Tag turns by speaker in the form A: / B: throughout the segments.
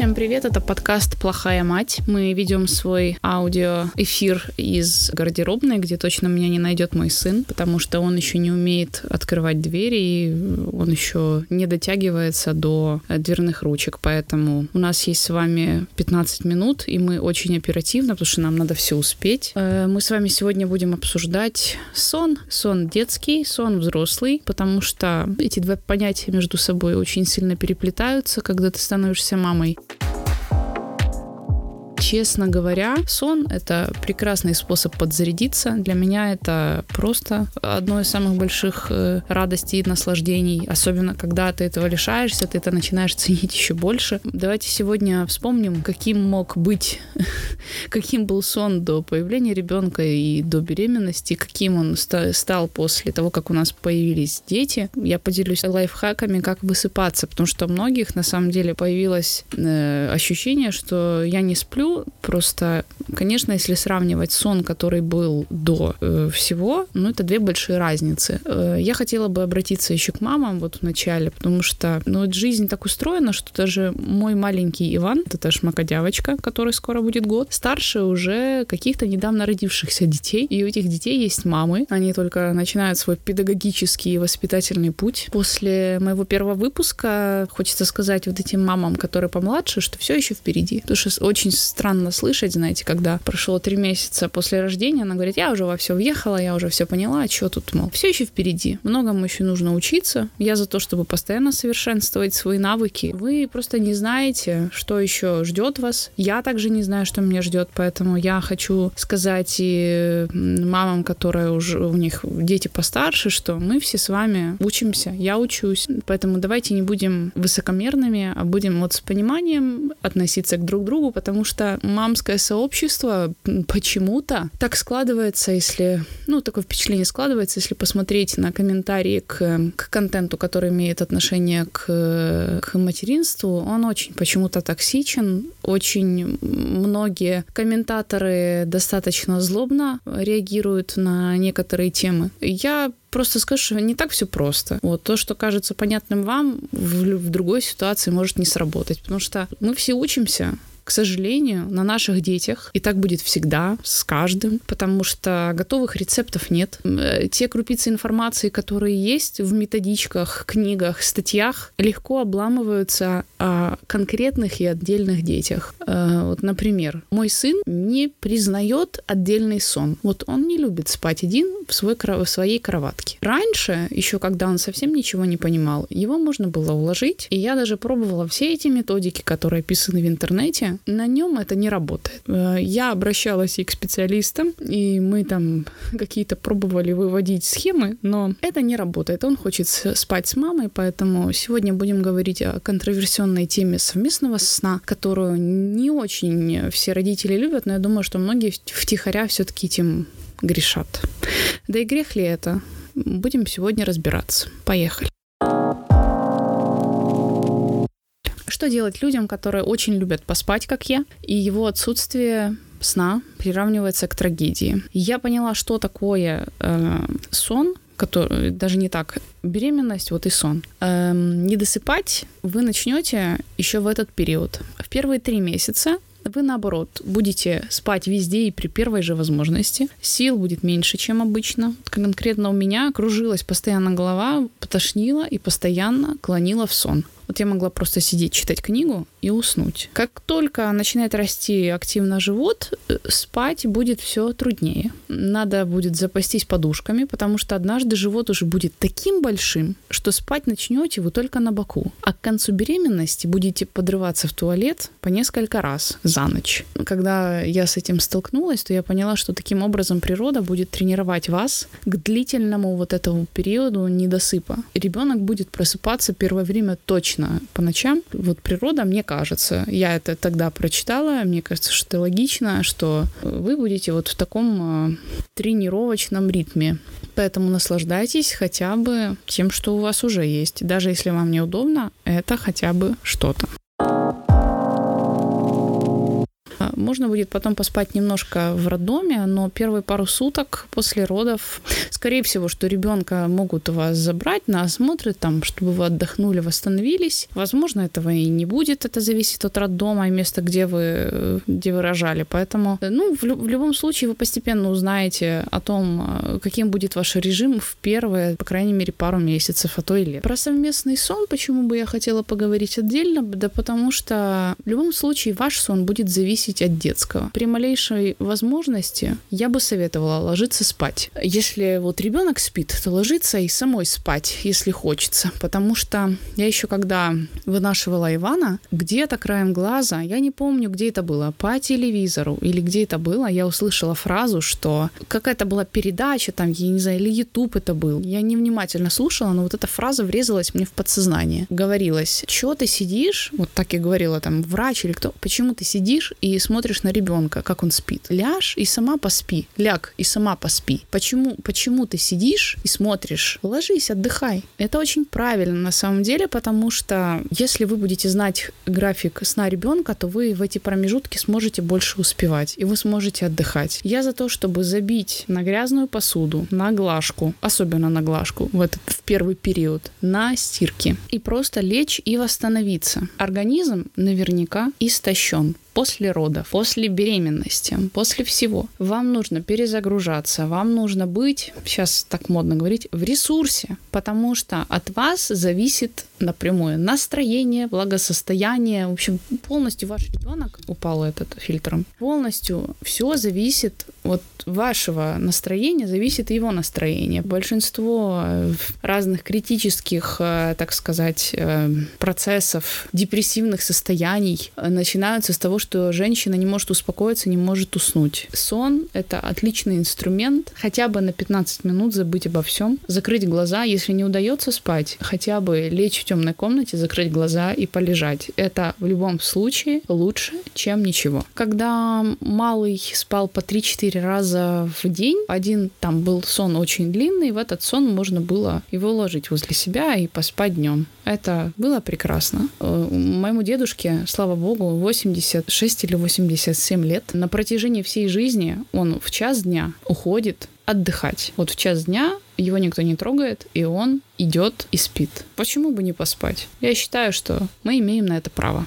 A: Всем привет, это подкаст «Плохая мать». Мы ведем свой аудиоэфир из гардеробной, где точно меня не найдет мой сын, потому что он еще не умеет открывать двери, и он еще не дотягивается до дверных ручек, поэтому у нас есть с вами 15 минут, и мы очень оперативно, потому что нам надо все успеть. Э, мы с вами сегодня будем обсуждать сон. Сон детский, сон взрослый, потому что эти два понятия между собой очень сильно переплетаются, когда ты становишься мамой. Честно говоря, сон — это прекрасный способ подзарядиться. Для меня это просто одно из самых больших э, радостей и наслаждений. Особенно, когда ты этого лишаешься, ты это начинаешь ценить еще больше. Давайте сегодня вспомним, каким мог быть, каким был сон до появления ребенка и до беременности, каким он стал после того, как у нас появились дети. Я поделюсь лайфхаками, как высыпаться, потому что у многих на самом деле появилось э, ощущение, что я не сплю, Просто, конечно, если сравнивать сон, который был до э, всего, ну, это две большие разницы. Э, я хотела бы обратиться еще к мамам вот в начале, потому что, ну, вот жизнь так устроена, что даже мой маленький Иван, это шмакодявочка, который скоро будет год, старше уже каких-то недавно родившихся детей, и у этих детей есть мамы, они только начинают свой педагогический и воспитательный путь. После моего первого выпуска хочется сказать вот этим мамам, которые помладше, что все еще впереди, потому что очень странно слышать, знаете, когда прошло три месяца после рождения, она говорит, я уже во все въехала, я уже все поняла, а что тут, мол, все еще впереди, многому еще нужно учиться. Я за то, чтобы постоянно совершенствовать свои навыки. Вы просто не знаете, что еще ждет вас. Я также не знаю, что меня ждет, поэтому я хочу сказать и мамам, которые уже у них дети постарше, что мы все с вами учимся, я учусь. Поэтому давайте не будем высокомерными, а будем вот с пониманием относиться к друг другу, потому что мамское сообщество почему-то так складывается, если, ну, такое впечатление складывается, если посмотреть на комментарии к, к контенту, который имеет отношение к, к материнству, он очень почему-то токсичен, очень многие комментаторы достаточно злобно реагируют на некоторые темы. Я просто скажу, что не так все просто. Вот то, что кажется понятным вам, в, в другой ситуации может не сработать, потому что мы все учимся, к сожалению, на наших детях, и так будет всегда, с каждым, потому что готовых рецептов нет. Э, те крупицы информации, которые есть в методичках, книгах, статьях, легко обламываются о конкретных и отдельных детях. Э, вот, например, мой сын не признает отдельный сон. Вот он не любит спать один в, свой, в своей кроватке. Раньше, еще когда он совсем ничего не понимал, его можно было уложить, и я даже пробовала все эти методики, которые описаны в интернете, на нем это не работает. Э, я обращалась и к специалистам, и мы там какие-то пробовали выводить схемы, но это не работает. Он хочет спать с мамой, поэтому сегодня будем говорить о контроверсионной теме совместного сна, которую не очень все родители любят, но я думаю, что многие втихаря все-таки этим грешат. Да и грех ли это? Будем сегодня разбираться. Поехали. Что делать людям, которые очень любят поспать, как я, и его отсутствие сна приравнивается к трагедии. Я поняла, что такое э, сон, который даже не так беременность, вот и сон. Эм, не досыпать вы начнете еще в этот период. В первые три месяца вы, наоборот, будете спать везде и при первой же возможности. Сил будет меньше, чем обычно. Конкретно у меня кружилась постоянно голова, потошнила и постоянно клонила в сон. Вот я могла просто сидеть, читать книгу и уснуть. Как только начинает расти активно живот, э, спать будет все труднее. Надо будет запастись подушками, потому что однажды живот уже будет таким большим, что спать начнете вы только на боку. А к концу беременности будете подрываться в туалет по несколько раз за ночь. Когда я с этим столкнулась, то я поняла, что таким образом природа будет тренировать вас к длительному вот этому периоду недосыпа. Ребенок будет просыпаться первое время точно точно по ночам. Вот природа, мне кажется, я это тогда прочитала, мне кажется, что это логично, что вы будете вот в таком э, тренировочном ритме. Поэтому наслаждайтесь хотя бы тем, что у вас уже есть. Даже если вам неудобно, это хотя бы что-то. Можно будет потом поспать немножко в роддоме, но первые пару суток после родов, скорее всего, что ребенка могут у вас забрать на осмотры, там, чтобы вы отдохнули, восстановились. Возможно, этого и не будет, это зависит от роддома и места, где вы, где вы рожали. Поэтому, ну, в, в любом случае вы постепенно узнаете о том, э, каким будет ваш режим в первые, по крайней мере, пару месяцев, а то и лет. Про совместный сон, почему бы я хотела поговорить отдельно? Да потому что в любом случае ваш сон будет зависеть от детского. При малейшей возможности я бы советовала ложиться спать. Если вот ребенок спит, то ложиться и самой спать, если хочется. Потому что я еще когда вынашивала Ивана, где-то краем глаза, я не помню, где это было, по телевизору или где это было, я услышала фразу, что какая-то была передача, там, я не знаю, или YouTube это был. Я невнимательно слушала, но вот эта фраза врезалась мне в подсознание. Говорилось, что ты сидишь, вот так и говорила там врач или кто, почему ты сидишь и смотришь на ребенка, как он спит? Ляжь и сама поспи. Ляг и сама поспи. Почему, почему ты сидишь и смотришь? Ложись, отдыхай. Это очень правильно на самом деле, потому что если вы будете знать график сна ребенка, то вы в эти промежутки сможете больше успевать, и вы сможете отдыхать. Я за то, чтобы забить на грязную посуду, на глажку, особенно на глажку в этот в первый период, на стирки, и просто лечь и восстановиться. Организм наверняка истощен после родов, после беременности, после всего. Вам нужно перезагружаться, вам нужно быть, сейчас так модно говорить, в ресурсе, потому что от вас зависит напрямую настроение, благосостояние, в общем, полностью ваш ребенок упал этот фильтром, полностью все зависит от вашего настроения, зависит его настроение. Большинство э, разных критических, э, так сказать, э, процессов, депрессивных состояний начинаются с того, что женщина не может успокоиться, не может уснуть. Сон — это отличный инструмент, хотя бы на 15 минут забыть обо всем, закрыть глаза, если не удается спать, хотя бы лечь в темной комнате, закрыть глаза и полежать. Это в любом случае лучше, чем ничего. Когда малый спал по 3-4 раза в день, один там был сон очень длинный, в этот сон можно было его ложить возле себя и поспать днем. Это было прекрасно. Э, моему дедушке, слава богу, 86 или 87 лет. На протяжении всей жизни он в час дня уходит отдыхать. Вот в час дня его никто не трогает, и он идет и спит. Почему бы не поспать? Я считаю, что мы имеем на это право.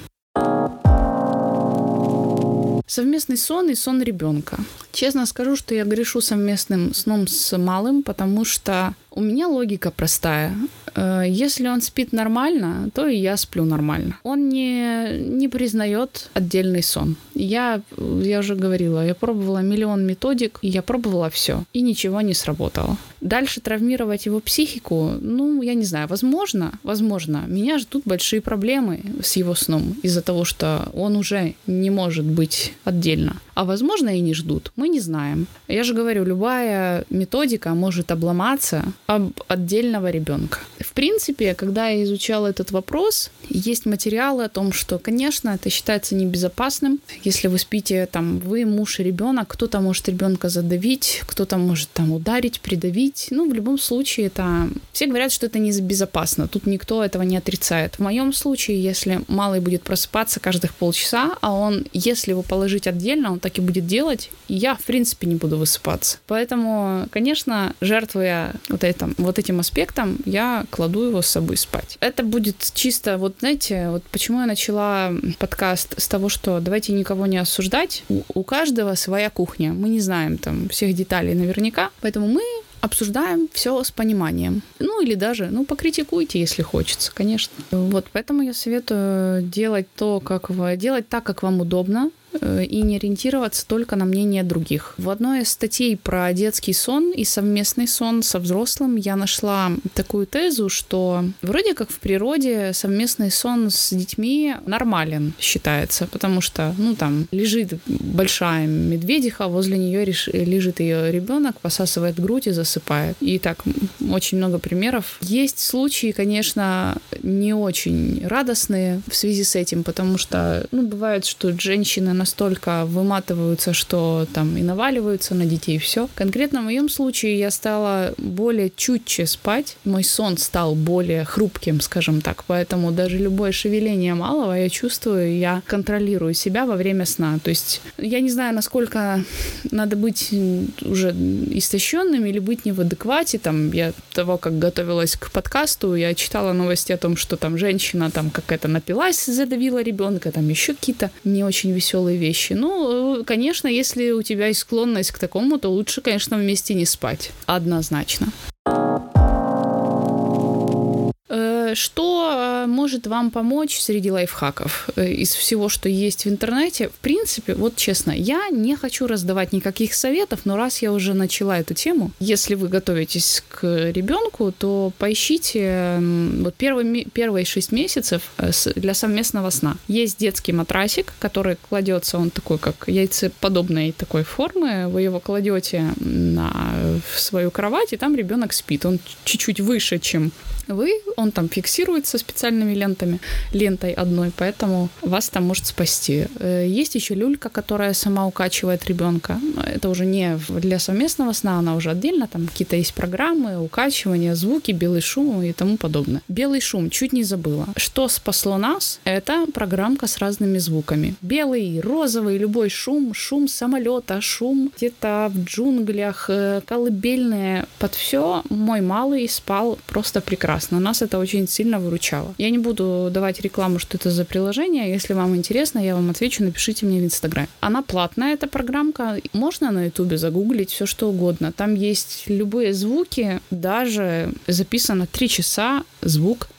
A: Совместный сон и сон ребенка. Честно скажу, что я грешу совместным сном с малым, потому что у меня логика простая. Э, если он спит нормально, то и я сплю нормально. Он не, не признает отдельный сон. Я, я уже говорила, я пробовала миллион методик, я пробовала все, и ничего не сработало. Дальше травмировать его психику, ну, я не знаю, возможно, возможно. Меня ждут большие проблемы с его сном из-за того, что он уже не может быть отдельно. А возможно и не ждут. Мы не знаем. Я же говорю, любая методика может обломаться об отдельного ребенка. В принципе, когда я изучала этот вопрос, есть материалы о том, что, конечно, это считается небезопасным. Если вы спите, там, вы, муж и ребенок, кто-то может ребенка задавить, кто-то может там ударить, придавить. Ну, в любом случае, это... Все говорят, что это небезопасно. Тут никто этого не отрицает. В моем случае, если малый будет просыпаться каждых полчаса, а он, если его положить отдельно, он так и будет делать, я, в принципе, не буду высыпаться. Поэтому, конечно, жертвуя вот этим, вот этим аспектом, я кладу его с собой спать. Это будет чисто, вот знаете, вот почему я начала подкаст с того, что давайте никого не осуждать. У, у каждого своя кухня. Мы не знаем там всех деталей наверняка. Поэтому мы обсуждаем все с пониманием. Ну или даже, ну покритикуйте, если хочется, конечно. Вот поэтому я советую делать то, как вы делать так, как вам удобно, и не ориентироваться только на мнение других. В одной из статей про детский сон и совместный сон со взрослым я нашла такую тезу, что вроде как в природе совместный сон с детьми нормален считается, потому что, ну, там лежит большая медведиха, возле нее лежит ее ребенок, посасывает грудь и засыпает. И так очень много примеров. Есть случаи, конечно, не очень радостные в связи с этим, потому что, ну, бывает, что женщины настолько выматываются, что там и наваливаются на детей, все. Конкретно в моем случае я стала более чутче спать, мой сон стал более хрупким, скажем так, поэтому даже любое шевеление малого я чувствую, я контролирую себя во время сна. То есть я не знаю, насколько надо быть уже истощенным или быть не в адеквате. Там я того, как готовилась к подкасту, я читала новости о том, что там женщина там какая-то напилась, задавила ребенка, там еще какие-то не очень веселые вещи. Ну, конечно, если у тебя есть склонность к такому, то лучше, конечно, вместе не спать. Однозначно. Что может вам помочь среди лайфхаков э, из всего, что есть в интернете? В принципе, вот честно, я не хочу раздавать никаких советов, но раз я уже начала эту тему, если вы готовитесь к ребенку, то поищите вот первые, первые 6 месяцев э, для совместного сна. Есть детский матрасик, который кладется, он такой, как яйцеподобной такой формы, вы его кладете на в свою кровать, и там ребенок спит. Он чуть-чуть выше, чем вы, он там фиксируется специальными лентами, лентой одной, поэтому вас там может спасти. Э, есть еще люлька, которая сама укачивает ребенка. Это уже не для совместного сна, она уже отдельно, там какие-то есть программы, укачивания, звуки, белый шум и тому подобное. Белый шум, чуть не забыла. Что спасло нас? Это программка с разными звуками. Белый, розовый, любой шум, шум самолета, шум где-то в джунглях, э, колыбельные, под все мой малый спал просто прекрасно. Нас это очень сильно выручало. Я не буду давать рекламу, что это за приложение. Если вам интересно, я вам отвечу, напишите мне в Инстаграме. Она платная, эта программка. Можно на Ютубе загуглить все, что угодно. Там есть любые звуки, даже записано 3 часа звук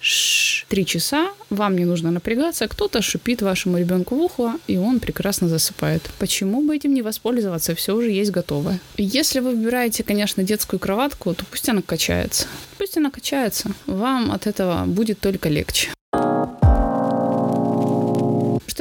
A: 3 часа, вам не нужно напрягаться, кто-то шипит вашему ребенку в ухо, и он прекрасно засыпает. Почему бы этим не воспользоваться? Все уже есть готовое. Если вы выбираете, конечно, детскую кроватку, то пусть она качается. Пусть она качается вам от этого будет только легче.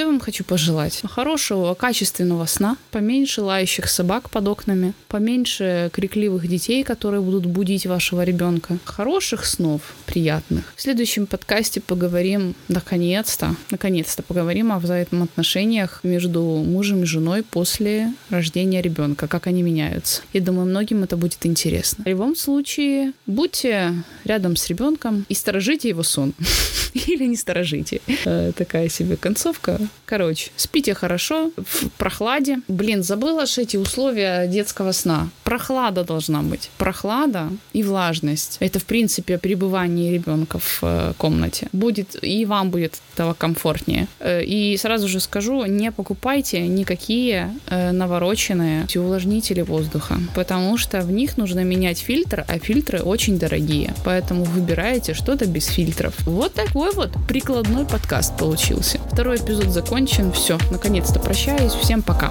A: Я вам хочу пожелать? Хорошего, качественного сна, поменьше лающих собак под окнами, поменьше крикливых детей, которые будут будить вашего ребенка. Хороших снов, приятных. В следующем подкасте поговорим, наконец-то, наконец-то поговорим о взаимоотношениях между мужем и женой после рождения ребенка, как они меняются. Я думаю, многим это будет интересно. В любом случае, будьте рядом с ребенком и сторожите его сон. Или не сторожите. Э, такая себе концовка. Короче, спите хорошо, в прохладе. Блин, забыла же эти условия детского сна. Прохлада должна быть. Прохлада и влажность. Это, в принципе, пребывание ребенка в э, комнате. Будет, и вам будет этого комфортнее. Э, и сразу же скажу, не покупайте никакие навороченные увлажнители воздуха, потому что в них нужно менять фильтр, а фильтры очень дорогие. Поэтому выбирайте что-то без фильтров. Вот такой вот прикладной подкаст получился. Второй эпизод закончен. Все, наконец-то прощаюсь. Всем пока.